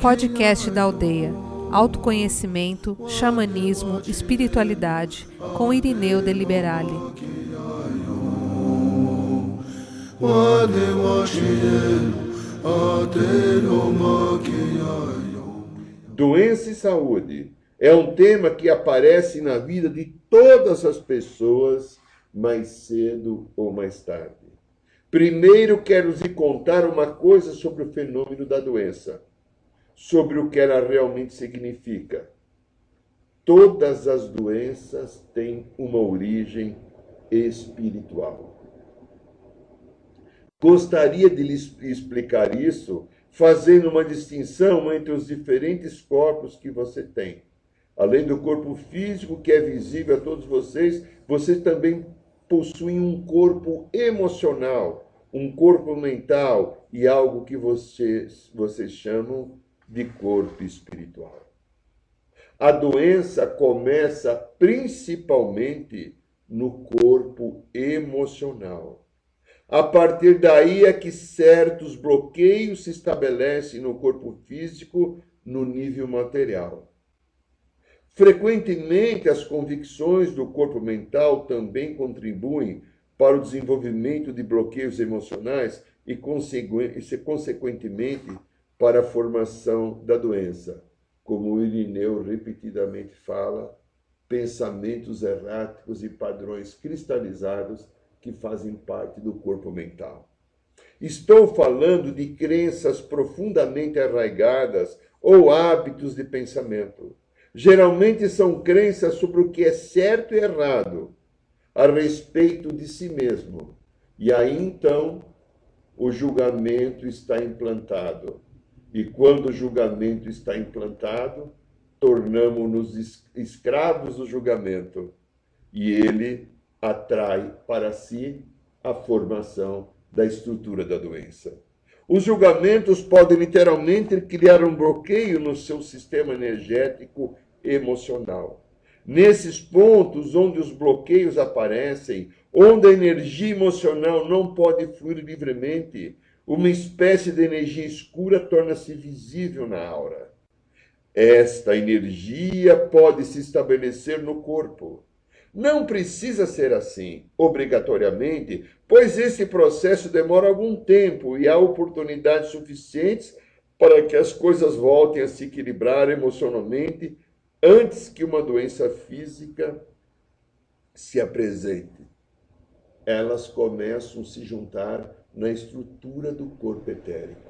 Podcast da Aldeia. Autoconhecimento, xamanismo, espiritualidade, com Irineu de Liberale. Doença e saúde é um tema que aparece na vida de todas as pessoas mais cedo ou mais tarde. Primeiro quero lhe contar uma coisa sobre o fenômeno da doença, sobre o que ela realmente significa. Todas as doenças têm uma origem espiritual. Gostaria de lhe explicar isso fazendo uma distinção entre os diferentes corpos que você tem. Além do corpo físico, que é visível a todos vocês, vocês também possuem um corpo emocional, um corpo mental e algo que vocês, vocês chamam de corpo espiritual. A doença começa principalmente no corpo emocional. A partir daí é que certos bloqueios se estabelecem no corpo físico, no nível material. Frequentemente, as convicções do corpo mental também contribuem para o desenvolvimento de bloqueios emocionais e, consequentemente, para a formação da doença. Como o Irineu repetidamente fala, pensamentos erráticos e padrões cristalizados que fazem parte do corpo mental. Estou falando de crenças profundamente arraigadas ou hábitos de pensamento geralmente são crenças sobre o que é certo e errado a respeito de si mesmo. E aí então o julgamento está implantado. E quando o julgamento está implantado, tornamos-nos escravos do julgamento. E ele atrai para si a formação da estrutura da doença. Os julgamentos podem literalmente criar um bloqueio no seu sistema energético emocional. Nesses pontos onde os bloqueios aparecem, onde a energia emocional não pode fluir livremente, uma espécie de energia escura torna-se visível na aura. Esta energia pode se estabelecer no corpo. Não precisa ser assim, obrigatoriamente, pois esse processo demora algum tempo e há oportunidades suficientes para que as coisas voltem a se equilibrar emocionalmente antes que uma doença física se apresente. Elas começam a se juntar na estrutura do corpo etérico.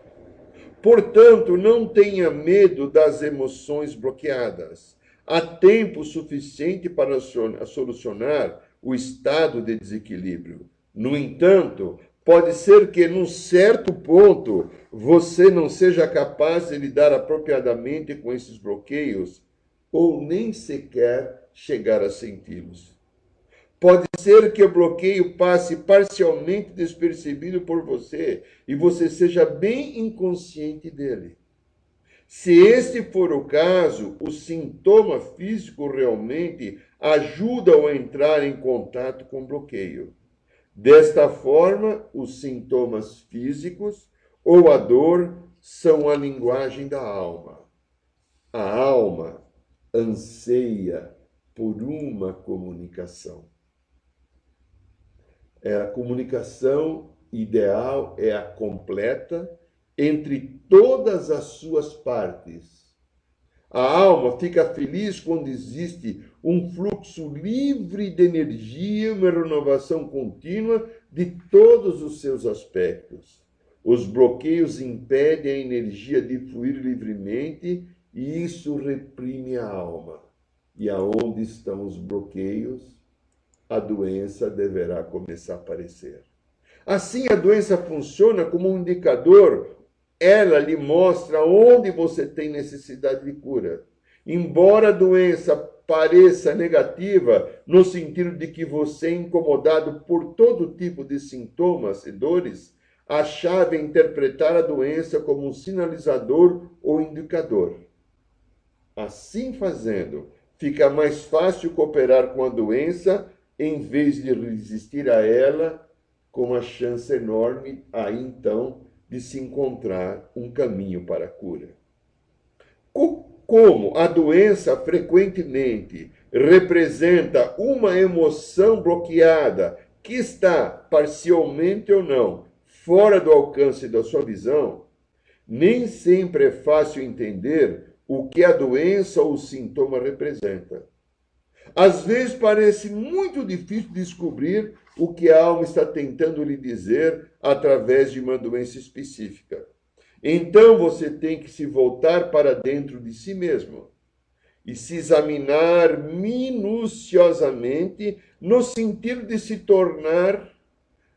Portanto, não tenha medo das emoções bloqueadas há tempo suficiente para solucionar o estado de desequilíbrio. No entanto, pode ser que, num certo ponto, você não seja capaz de lidar apropriadamente com esses bloqueios ou nem sequer chegar a senti-los. Pode ser que o bloqueio passe parcialmente despercebido por você e você seja bem inconsciente dele. Se este for o caso, o sintoma físico realmente ajuda a entrar em contato com o bloqueio. Desta forma, os sintomas físicos ou a dor são a linguagem da alma. A alma anseia por uma comunicação. É a comunicação ideal é a completa entre todas as suas partes. A alma fica feliz quando existe um fluxo livre de energia, uma renovação contínua de todos os seus aspectos. Os bloqueios impedem a energia de fluir livremente e isso reprime a alma. E aonde estão os bloqueios, a doença deverá começar a aparecer. Assim, a doença funciona como um indicador ela lhe mostra onde você tem necessidade de cura. Embora a doença pareça negativa, no sentido de que você é incomodado por todo tipo de sintomas e dores, a chave é interpretar a doença como um sinalizador ou indicador. Assim fazendo, fica mais fácil cooperar com a doença em vez de resistir a ela, com uma chance enorme aí então de se encontrar um caminho para a cura. Como a doença frequentemente representa uma emoção bloqueada que está, parcialmente ou não, fora do alcance da sua visão, nem sempre é fácil entender o que a doença ou sintoma representa. Às vezes parece muito difícil descobrir o que a alma está tentando lhe dizer através de uma doença específica. Então você tem que se voltar para dentro de si mesmo e se examinar minuciosamente no sentido de se tornar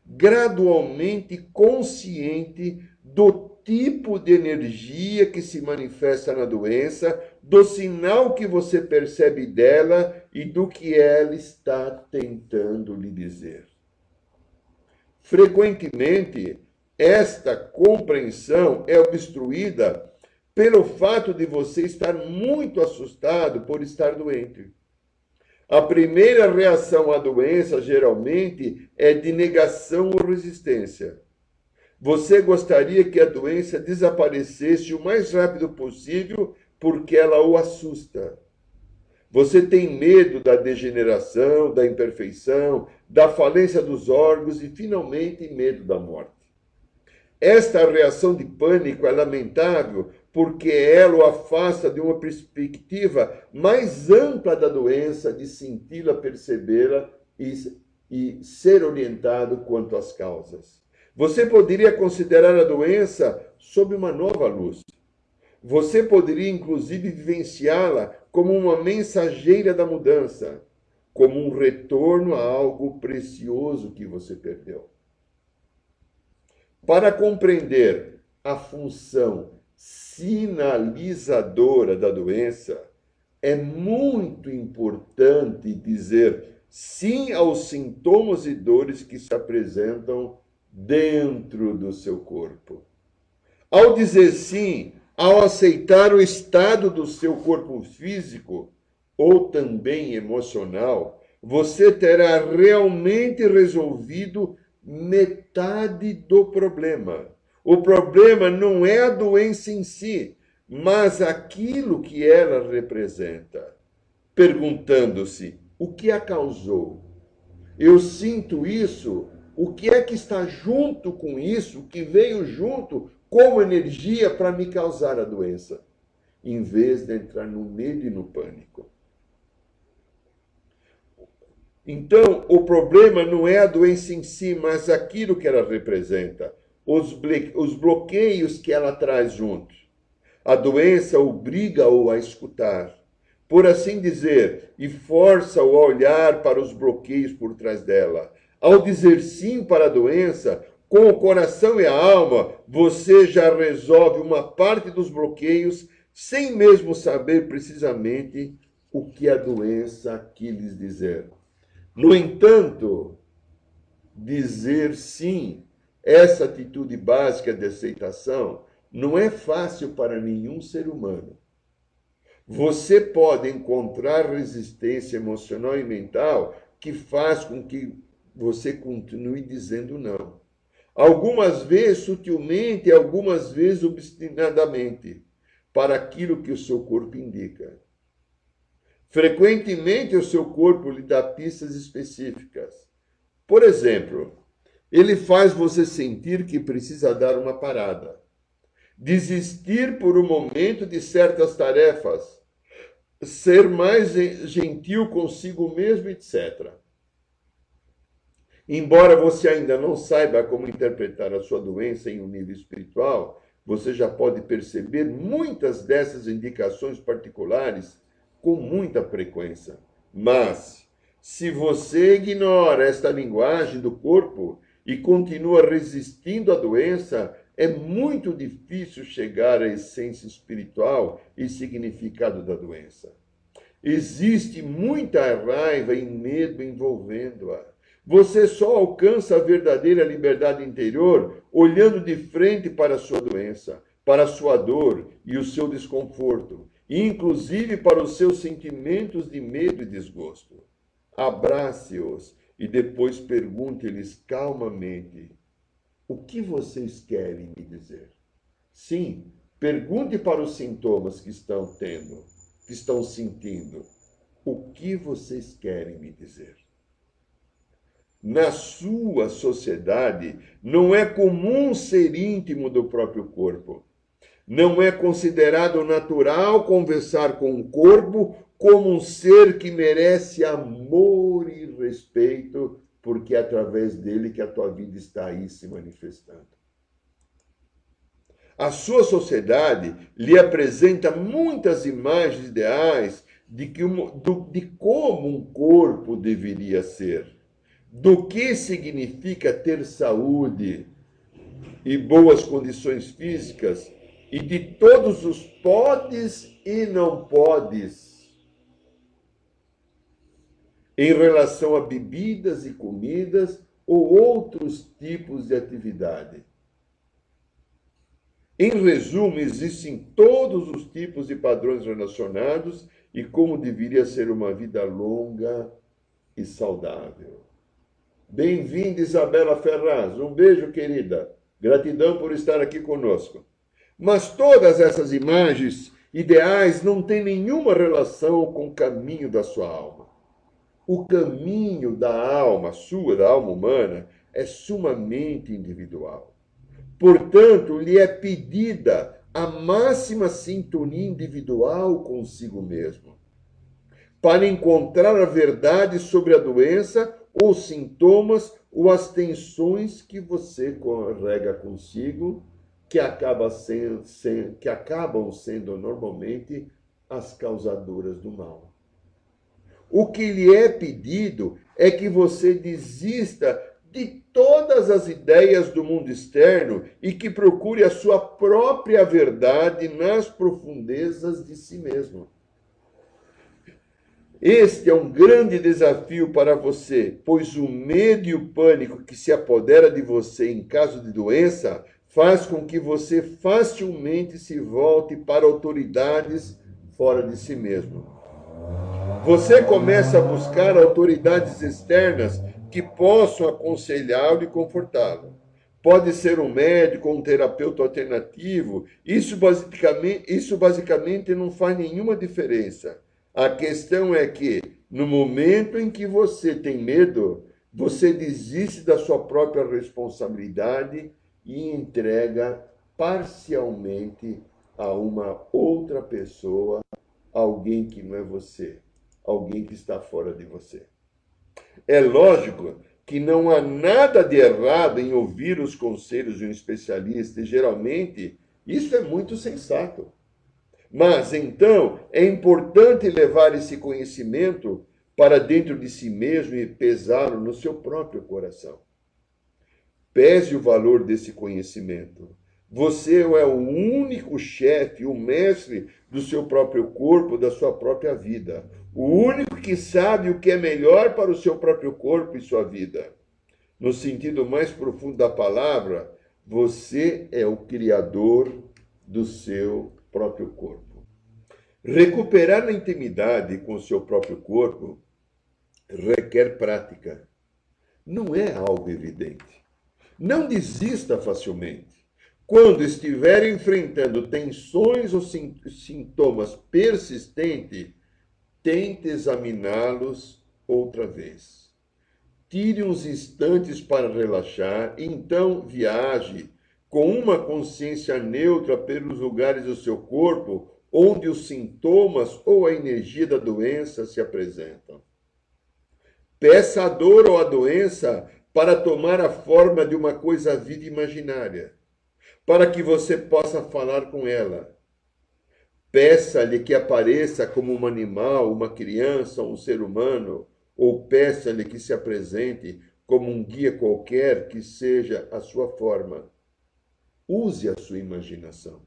gradualmente consciente do tipo de energia que se manifesta na doença, do sinal que você percebe dela e do que ela está tentando lhe dizer. Frequentemente, esta compreensão é obstruída pelo fato de você estar muito assustado por estar doente. A primeira reação à doença, geralmente, é de negação ou resistência. Você gostaria que a doença desaparecesse o mais rápido possível porque ela o assusta. Você tem medo da degeneração, da imperfeição, da falência dos órgãos e, finalmente, medo da morte. Esta reação de pânico é lamentável porque ela o afasta de uma perspectiva mais ampla da doença, de senti-la, percebê-la e, e ser orientado quanto às causas. Você poderia considerar a doença sob uma nova luz. Você poderia, inclusive, vivenciá-la como uma mensageira da mudança, como um retorno a algo precioso que você perdeu. Para compreender a função sinalizadora da doença, é muito importante dizer sim aos sintomas e dores que se apresentam dentro do seu corpo. Ao dizer sim, ao aceitar o estado do seu corpo físico ou também emocional, você terá realmente resolvido metade do problema. O problema não é a doença em si, mas aquilo que ela representa. Perguntando-se: o que a causou? Eu sinto isso, o que é que está junto com isso, que veio junto como energia para me causar a doença, em vez de entrar no medo e no pânico. Então, o problema não é a doença em si, mas aquilo que ela representa os, os bloqueios que ela traz junto. A doença obriga-o a escutar, por assim dizer, e força-o a olhar para os bloqueios por trás dela. Ao dizer sim para a doença, com o coração e a alma, você já resolve uma parte dos bloqueios sem mesmo saber precisamente o que a doença quis lhes dizer. No entanto, dizer sim essa atitude básica de aceitação não é fácil para nenhum ser humano. Você pode encontrar resistência emocional e mental que faz com que você continue dizendo não. Algumas vezes sutilmente, algumas vezes obstinadamente, para aquilo que o seu corpo indica. Frequentemente, o seu corpo lhe dá pistas específicas. Por exemplo, ele faz você sentir que precisa dar uma parada, desistir por um momento de certas tarefas, ser mais gentil consigo mesmo, etc. Embora você ainda não saiba como interpretar a sua doença em um nível espiritual, você já pode perceber muitas dessas indicações particulares com muita frequência. Mas, se você ignora esta linguagem do corpo, e continua resistindo à doença, é muito difícil chegar à essência espiritual e significado da doença. Existe muita raiva e medo envolvendo-a. Você só alcança a verdadeira liberdade interior olhando de frente para a sua doença, para a sua dor e o seu desconforto, inclusive para os seus sentimentos de medo e desgosto. Abrace-os e depois pergunte-lhes calmamente: O que vocês querem me dizer? Sim, pergunte para os sintomas que estão tendo, que estão sentindo. O que vocês querem me dizer? Na sua sociedade, não é comum ser íntimo do próprio corpo. Não é considerado natural conversar com o corpo como um ser que merece amor e respeito, porque é através dele que a tua vida está aí se manifestando. A sua sociedade lhe apresenta muitas imagens ideais de, que de como um corpo deveria ser, do que significa ter saúde e boas condições físicas, e de todos os podes e não podes em relação a bebidas e comidas ou outros tipos de atividade. Em resumo, existem todos os tipos de padrões relacionados e como deveria ser uma vida longa e saudável. Bem-vinda, Isabela Ferraz. Um beijo, querida. Gratidão por estar aqui conosco. Mas todas essas imagens ideais não têm nenhuma relação com o caminho da sua alma. O caminho da alma sua, da alma humana, é sumamente individual. Portanto, lhe é pedida a máxima sintonia individual consigo mesmo, para encontrar a verdade sobre a doença ou sintomas ou as tensões que você carrega consigo, que, acaba sendo, que acabam sendo normalmente as causadoras do mal. O que lhe é pedido é que você desista de todas as ideias do mundo externo e que procure a sua própria verdade nas profundezas de si mesmo. Este é um grande desafio para você, pois o medo e o pânico que se apodera de você em caso de doença faz com que você facilmente se volte para autoridades fora de si mesmo. Você começa a buscar autoridades externas que possam aconselhá-lo e confortá-lo. Pode ser um médico ou um terapeuta alternativo, isso basicamente, isso basicamente não faz nenhuma diferença. A questão é que, no momento em que você tem medo, você desiste da sua própria responsabilidade e entrega parcialmente a uma outra pessoa, alguém que não é você, alguém que está fora de você. É lógico que não há nada de errado em ouvir os conselhos de um especialista, e geralmente isso é muito sensato. Mas então é importante levar esse conhecimento para dentro de si mesmo e pesá-lo no seu próprio coração. Pese o valor desse conhecimento. Você é o único chefe, o mestre do seu próprio corpo, da sua própria vida. O único que sabe o que é melhor para o seu próprio corpo e sua vida. No sentido mais profundo da palavra, você é o criador do seu próprio corpo. Recuperar a intimidade com o seu próprio corpo requer prática. Não é algo evidente. Não desista facilmente. Quando estiver enfrentando tensões ou sintomas persistentes, tente examiná-los outra vez. Tire uns instantes para relaxar, então viaje com uma consciência neutra pelos lugares do seu corpo onde os sintomas ou a energia da doença se apresentam. Peça a dor ou a doença para tomar a forma de uma coisa viva imaginária, para que você possa falar com ela Peça-lhe que apareça como um animal, uma criança, um ser humano, ou peça-lhe que se apresente como um guia qualquer que seja a sua forma. Use a sua imaginação.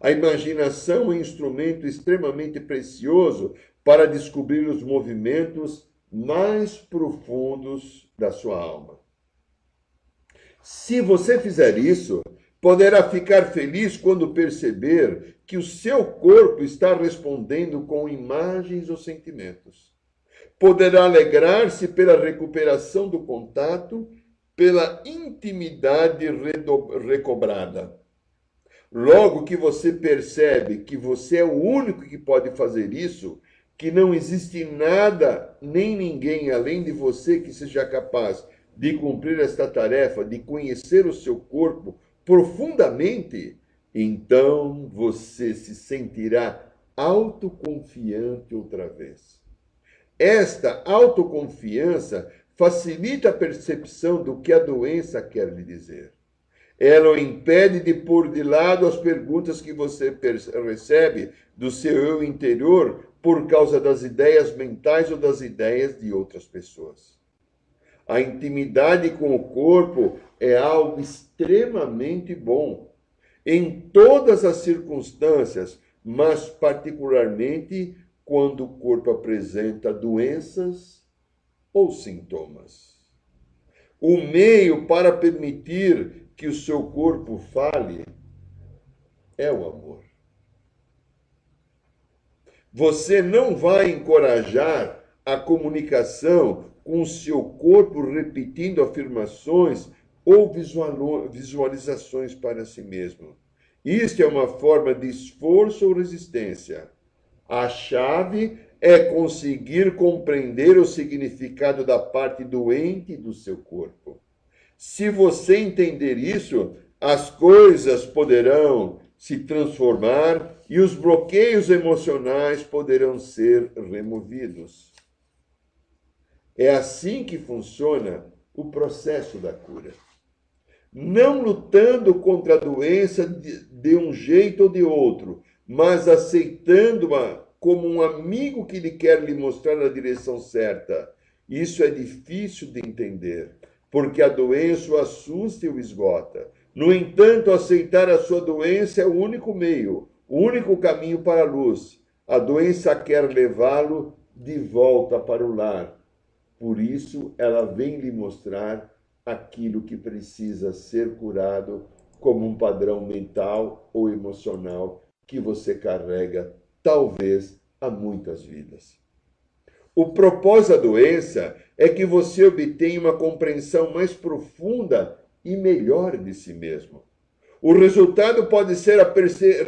A imaginação é um instrumento extremamente precioso para descobrir os movimentos mais profundos da sua alma. Se você fizer isso, poderá ficar feliz quando perceber que o seu corpo está respondendo com imagens ou sentimentos. Poderá alegrar-se pela recuperação do contato pela intimidade recobrada. Logo que você percebe que você é o único que pode fazer isso, que não existe nada nem ninguém além de você que seja capaz de cumprir esta tarefa, de conhecer o seu corpo profundamente, então você se sentirá autoconfiante outra vez. Esta autoconfiança facilita a percepção do que a doença quer lhe dizer. Ela o impede de pôr de lado as perguntas que você recebe do seu eu interior por causa das ideias mentais ou das ideias de outras pessoas. A intimidade com o corpo é algo extremamente bom em todas as circunstâncias, mas particularmente quando o corpo apresenta doenças ou sintomas. O meio para permitir que o seu corpo fale é o amor. Você não vai encorajar a comunicação com o seu corpo repetindo afirmações ou visualizações para si mesmo. Isto é uma forma de esforço ou resistência. A chave é conseguir compreender o significado da parte doente do seu corpo. Se você entender isso, as coisas poderão se transformar e os bloqueios emocionais poderão ser removidos. É assim que funciona o processo da cura. Não lutando contra a doença de, um jeito ou de outro, mas aceitando-a como um amigo que lhe quer lhe mostrar a direção certa. Isso é difícil de entender, porque a doença o assusta e o esgota. No entanto, aceitar a sua doença é o único meio, o único caminho para a luz. A doença quer levá-lo de volta para o lar, por isso, ela vem lhe mostrar aquilo que precisa ser curado como um padrão mental ou emocional que você carrega, talvez, há muitas vidas. O propósito da doença é que você obtenha uma compreensão mais profunda e melhor de si mesmo. O resultado pode ser a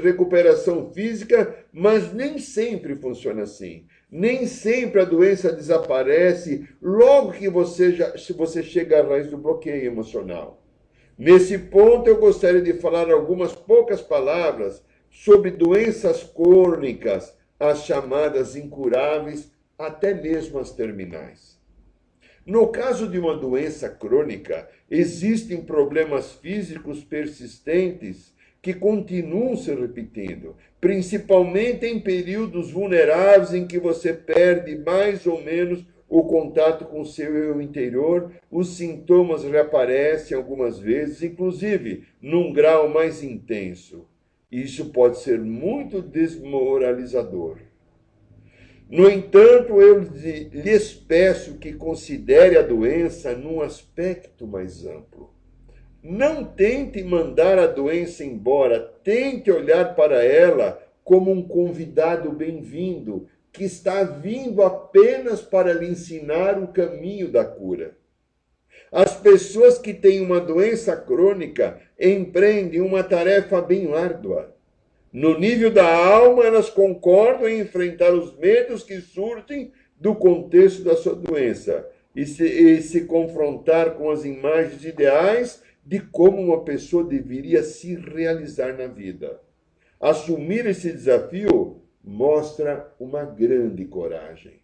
recuperação física, mas nem sempre funciona assim. Nem sempre a doença desaparece logo que você, já, se você chega à raiz do bloqueio emocional. Nesse ponto, eu gostaria de falar algumas poucas palavras sobre doenças crônicas, as chamadas incuráveis, até mesmo as terminais. No caso de uma doença crônica, existem problemas físicos persistentes que continuam se repetindo, principalmente em períodos vulneráveis em que você perde mais ou menos o contato com o seu eu interior, os sintomas reaparecem algumas vezes, inclusive num grau mais intenso. Isso pode ser muito desmoralizador. No entanto, eu lhes peço que considere a doença num aspecto mais amplo. Não tente mandar a doença embora, tente olhar para ela como um convidado bem-vindo, que está vindo apenas para lhe ensinar o caminho da cura. As pessoas que têm uma doença crônica empreendem uma tarefa bem árdua. No nível da alma, elas concordam em enfrentar os medos que surgem do contexto da sua doença e se, e se confrontar com as imagens ideais de como uma pessoa deveria se realizar na vida. Assumir esse desafio mostra uma grande coragem.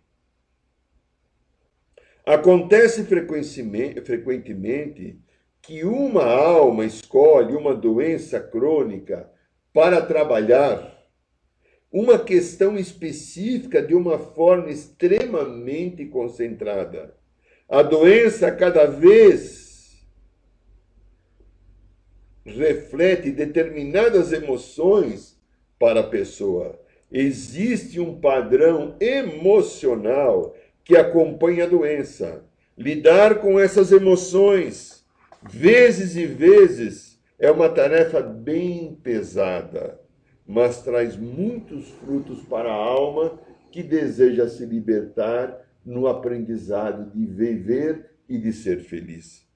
Acontece frequentemente que uma alma escolhe uma doença crônica para trabalhar uma questão específica de uma forma extremamente concentrada. A doença cada vez reflete determinadas emoções para a pessoa. Existe um padrão emocional que acompanha a doença. Lidar com essas emoções, vezes e vezes, é uma tarefa bem pesada, mas traz muitos frutos para a alma que deseja se libertar no aprendizado de viver e de ser feliz.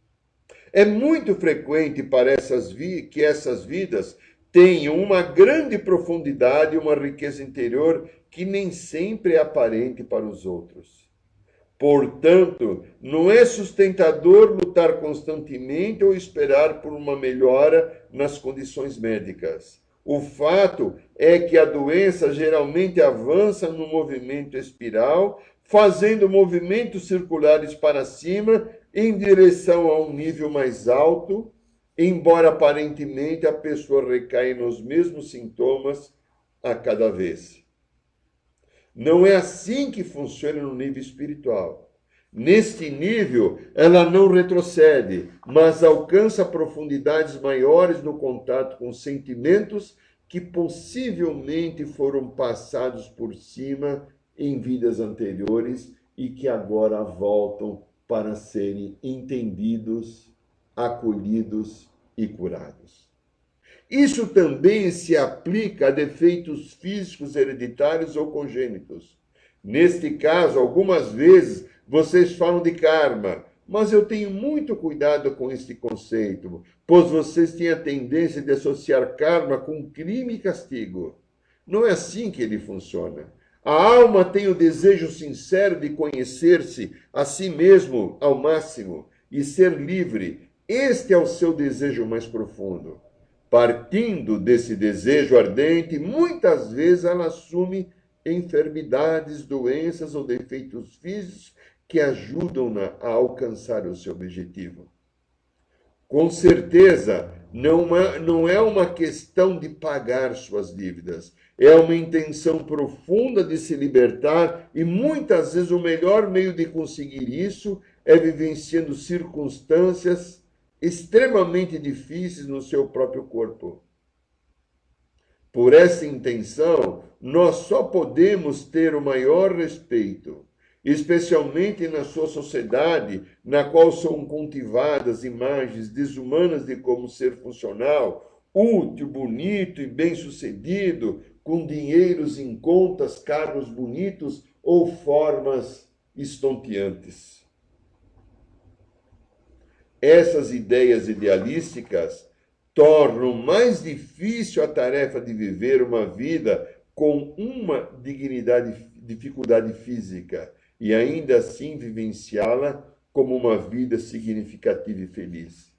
É muito frequente para essas que essas vidas tenham uma grande profundidade e uma riqueza interior que nem sempre é aparente para os outros. Portanto, não é sustentador lutar constantemente ou esperar por uma melhora nas condições médicas. O fato é que a doença geralmente avança no movimento espiral, fazendo movimentos circulares para cima em direção a um nível mais alto, embora aparentemente a pessoa recaia nos mesmos sintomas a cada vez. Não é assim que funciona no nível espiritual. Neste nível, ela não retrocede, mas alcança profundidades maiores no contato com sentimentos que possivelmente foram passados por cima em vidas anteriores e que agora voltam para serem entendidos, acolhidos e curados. Isso também se aplica a defeitos físicos hereditários ou congênitos. Neste caso, algumas vezes vocês falam de karma, mas eu tenho muito cuidado com este conceito, pois vocês têm a tendência de associar karma com crime e castigo. Não é assim que ele funciona. A alma tem o desejo sincero de conhecer-se a si mesmo ao máximo e ser livre. Este é o seu desejo mais profundo. Partindo desse desejo ardente, muitas vezes ela assume enfermidades, doenças ou defeitos físicos que ajudam-na a alcançar o seu objetivo. Com certeza, não é, não é uma questão de pagar suas dívidas, é uma intenção profunda de se libertar e muitas vezes o melhor meio de conseguir isso é vivenciando circunstâncias extremamente difíceis no seu próprio corpo. Por essa intenção, nós só podemos ter o maior respeito, especialmente na sua sociedade, na qual são cultivadas imagens desumanas de como ser funcional, útil, bonito e bem-sucedido, com dinheiros em contas, carros bonitos ou formas estonteantes. Essas ideias idealísticas tornam mais difícil a tarefa de viver uma vida com uma dignidade, dificuldade física e ainda assim vivenciá-la como uma vida significativa e feliz.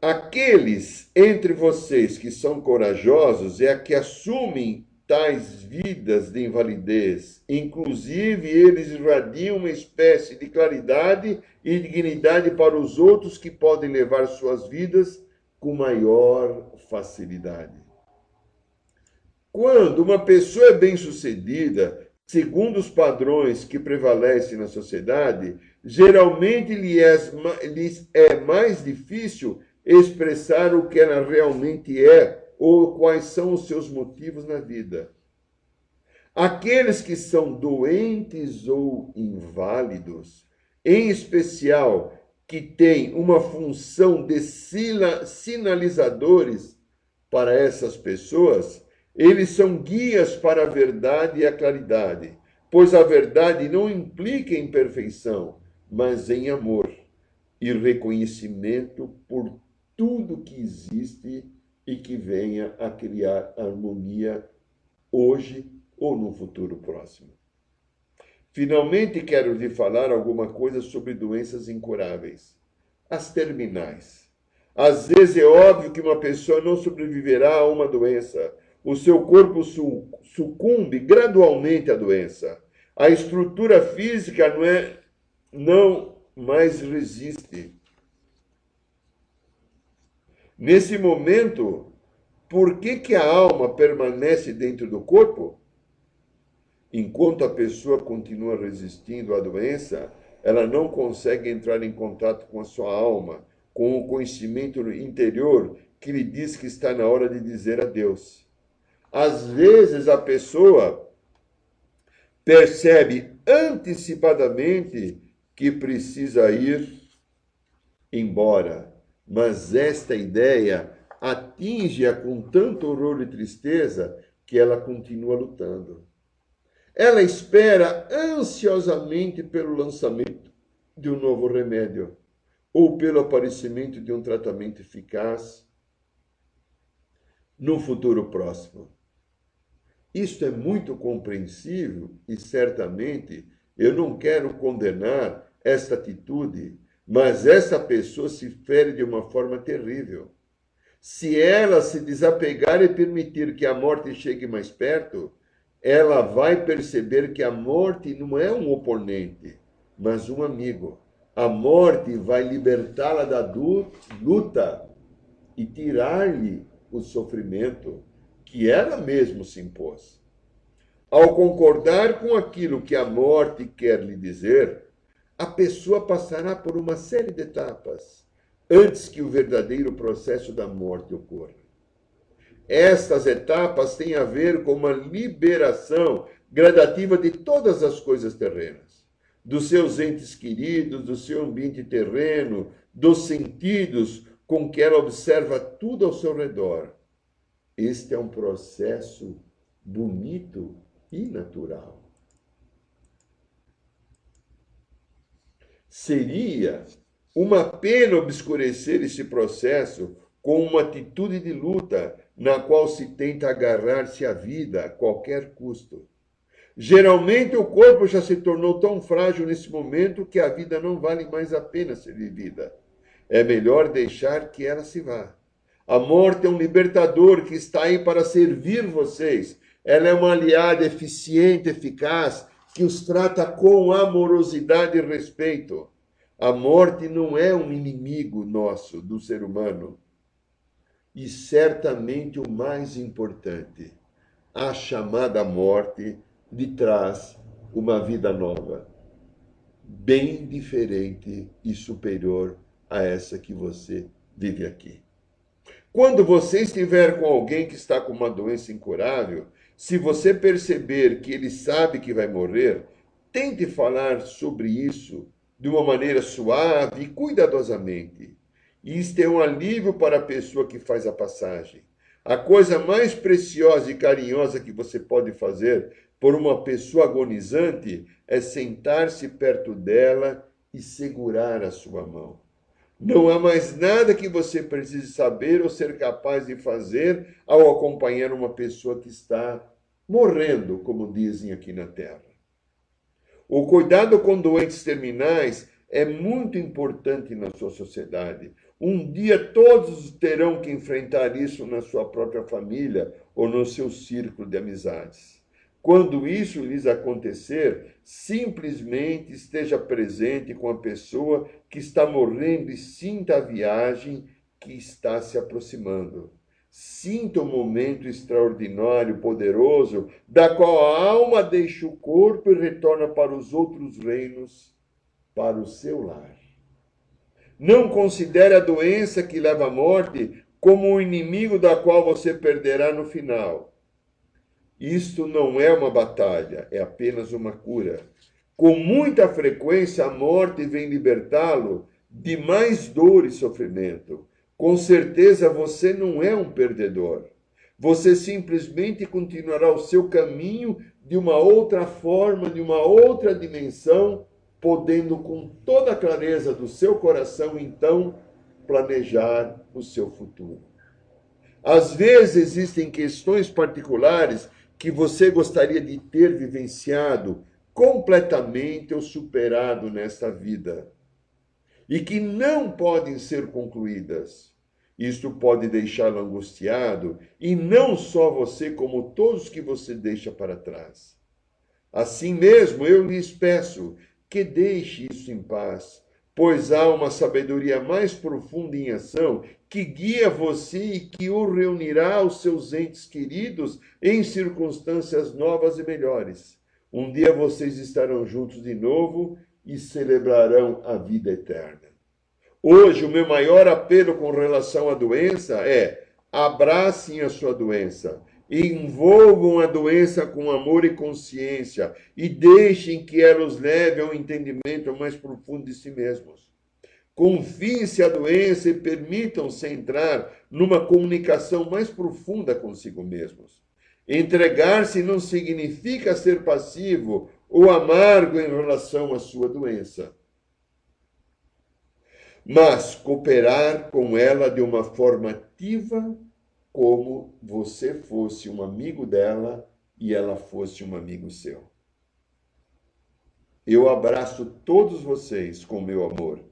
Aqueles entre vocês que são corajosos é a que assumem tais vidas de invalidez. Inclusive, eles irradiam uma espécie de claridade e dignidade para os outros que podem levar suas vidas com maior facilidade. Quando uma pessoa é bem-sucedida, segundo os padrões que prevalecem na sociedade, geralmente é, lhes é mais difícil expressar o que ela realmente é ou quais são os seus motivos na vida. Aqueles que são doentes ou inválidos, em especial que têm uma função de sinalizadores para essas pessoas, eles são guias para a verdade e a claridade, pois a verdade não implica em perfeição, mas em amor e reconhecimento por tudo que existe e que venha a criar harmonia hoje ou no futuro próximo. Finalmente, quero lhe falar alguma coisa sobre doenças incuráveis, as terminais. Às vezes é óbvio que uma pessoa não sobreviverá a uma doença. O seu corpo sucumbe gradualmente à doença. A estrutura física não é não mais resiste. Nesse momento, por que, que a alma permanece dentro do corpo? Enquanto a pessoa continua resistindo à doença, ela não consegue entrar em contato com a sua alma, com o conhecimento interior que lhe diz que está na hora de dizer adeus. Às vezes a pessoa percebe antecipadamente que precisa ir embora mas esta ideia atinge-a com tanto horror e tristeza que ela continua lutando. Ela espera ansiosamente pelo lançamento de um novo remédio, ou pelo aparecimento de um tratamento eficaz no futuro próximo. Isto é muito compreensível e certamente eu não quero condenar esta atitude, mas essa pessoa se fere de uma forma terrível. Se ela se desapegar e permitir que a morte chegue mais perto, ela vai perceber que a morte não é um oponente, mas um amigo. A morte vai libertá-la da luta e tirar-lhe o sofrimento que ela mesma se impôs. Ao concordar com aquilo que a morte quer lhe dizer, a pessoa passará por uma série de etapas antes que o verdadeiro processo da morte ocorra. Estas etapas têm a ver com uma liberação gradativa de todas as coisas terrenas, dos seus entes queridos, do seu ambiente terreno, dos sentidos com que ela observa tudo ao seu redor. Este é um processo bonito e natural. Seria uma pena obscurecer esse processo com uma atitude de luta na qual se tenta agarrar-se à vida a qualquer custo. Geralmente o corpo já se tornou tão frágil nesse momento que a vida não vale mais a pena ser vivida. É melhor deixar que ela se vá. A morte é um libertador que está aí para servir vocês. Ela é uma aliada eficiente, eficaz, que os trata com amorosidade e respeito. A morte não é um inimigo nosso, do ser humano. E certamente o mais importante, a chamada morte lhe traz uma vida nova, bem diferente e superior a essa que você vive aqui. Quando você estiver com alguém que está com uma doença incurável, se você perceber que ele sabe que vai morrer, tente falar sobre isso de uma maneira suave e cuidadosamente. Isto é um alívio para a pessoa que faz a passagem. A coisa mais preciosa e carinhosa que você pode fazer por uma pessoa agonizante é sentar-se perto dela e segurar a sua mão. Não há mais nada que você precise saber ou ser capaz de fazer ao acompanhar uma pessoa que está morrendo, como dizem aqui na Terra. O cuidado com doentes terminais é muito importante na sua sociedade. Um dia todos terão que enfrentar isso na sua própria família ou no seu círculo de amizades. Quando isso lhes acontecer, simplesmente esteja presente com a pessoa que está morrendo e sinta a viagem que está se aproximando. Sinta o momento extraordinário, poderoso, da qual a alma deixa o corpo e retorna para os outros reinos, para o seu lar. Não considere a doença que leva à morte como o inimigo da qual você perderá no final. Isto não é uma batalha, é apenas uma cura. Com muita frequência, a morte vem libertá-lo de mais dor e sofrimento com certeza você não é um perdedor. Você simplesmente continuará o seu caminho de uma outra forma, de uma outra dimensão, podendo com toda a clareza do seu coração então planejar o seu futuro. Às vezes existem questões particulares que você gostaria de ter vivenciado completamente ou superado nesta vida e que não podem ser concluídas. Isto pode deixá-lo angustiado, e não só você, como todos que você deixa para trás. Assim mesmo, eu lhes peço que deixe isso em paz, pois há uma sabedoria mais profunda em ação que guia você e que o reunirá aos seus entes queridos em circunstâncias novas e melhores. Um dia vocês estarão juntos de novo e celebrarão a vida eterna. Hoje, o meu maior apelo com relação à doença é abracem a sua doença, envolvam a doença com amor e consciência e deixem que ela os leve ao entendimento mais profundo de si mesmos. Confiem-se a doença e permitam-se entrar numa comunicação mais profunda consigo mesmos. Entregar-se não significa ser passivo ou amargo em relação à sua doença. mas cooperar com ela de uma forma ativa, como você fosse um amigo dela e ela fosse um amigo seu. Eu abraço todos vocês com meu amor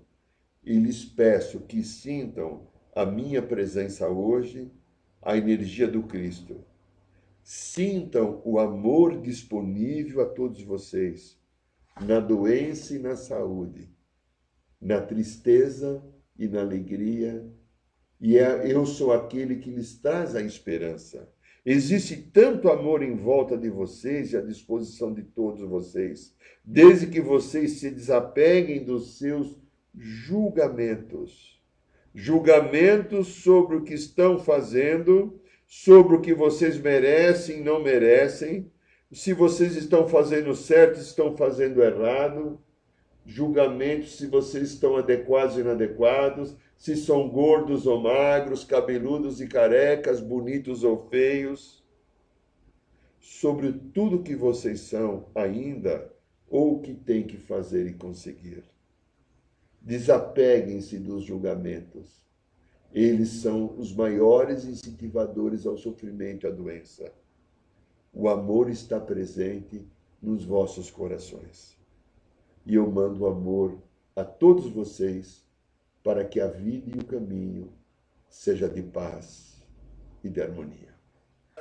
e lhes peço que sintam a minha presença hoje, a energia do Cristo. Sintam o amor disponível a todos vocês, na doença e na saúde, na tristeza e na alegria, e é, eu sou aquele que lhes traz a esperança. Existe tanto amor em volta de vocês e à disposição de todos vocês, desde que vocês se desapeguem dos seus julgamentos. Julgamentos sobre o que estão fazendo, sobre o que vocês merecem não merecem, se vocês estão fazendo certo, estão fazendo errado, julgamentos se vocês estão adequados e inadequados, se são gordos ou magros, cabeludos e carecas, bonitos ou feios, sobre tudo que vocês são ainda ou o que têm que fazer e conseguir. Desapeguem-se dos julgamentos. Eles são os maiores incentivadores ao sofrimento e à doença. O amor está presente nos vossos corações. E eu mando amor a todos vocês para que a vida e o caminho seja de paz e de harmonia.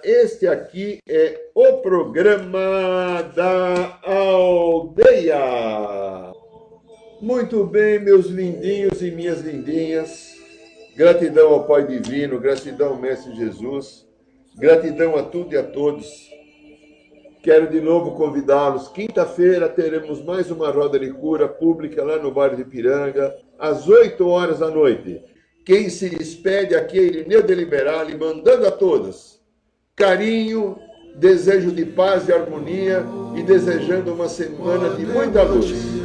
Este aqui é o programa da aldeia. Muito bem, meus lindinhos e minhas lindinhas. Gratidão ao Pai Divino, gratidão ao Mestre Jesus, gratidão a tudo e a todos. Quero de novo convidá-los. Quinta-feira teremos mais uma roda de cura pública lá no bairro de Piranga, às 8 horas da noite. Quem se despede aqui é Irineu de Liberale, mandando a todos carinho, desejo de paz e harmonia e desejando uma semana de muita luz.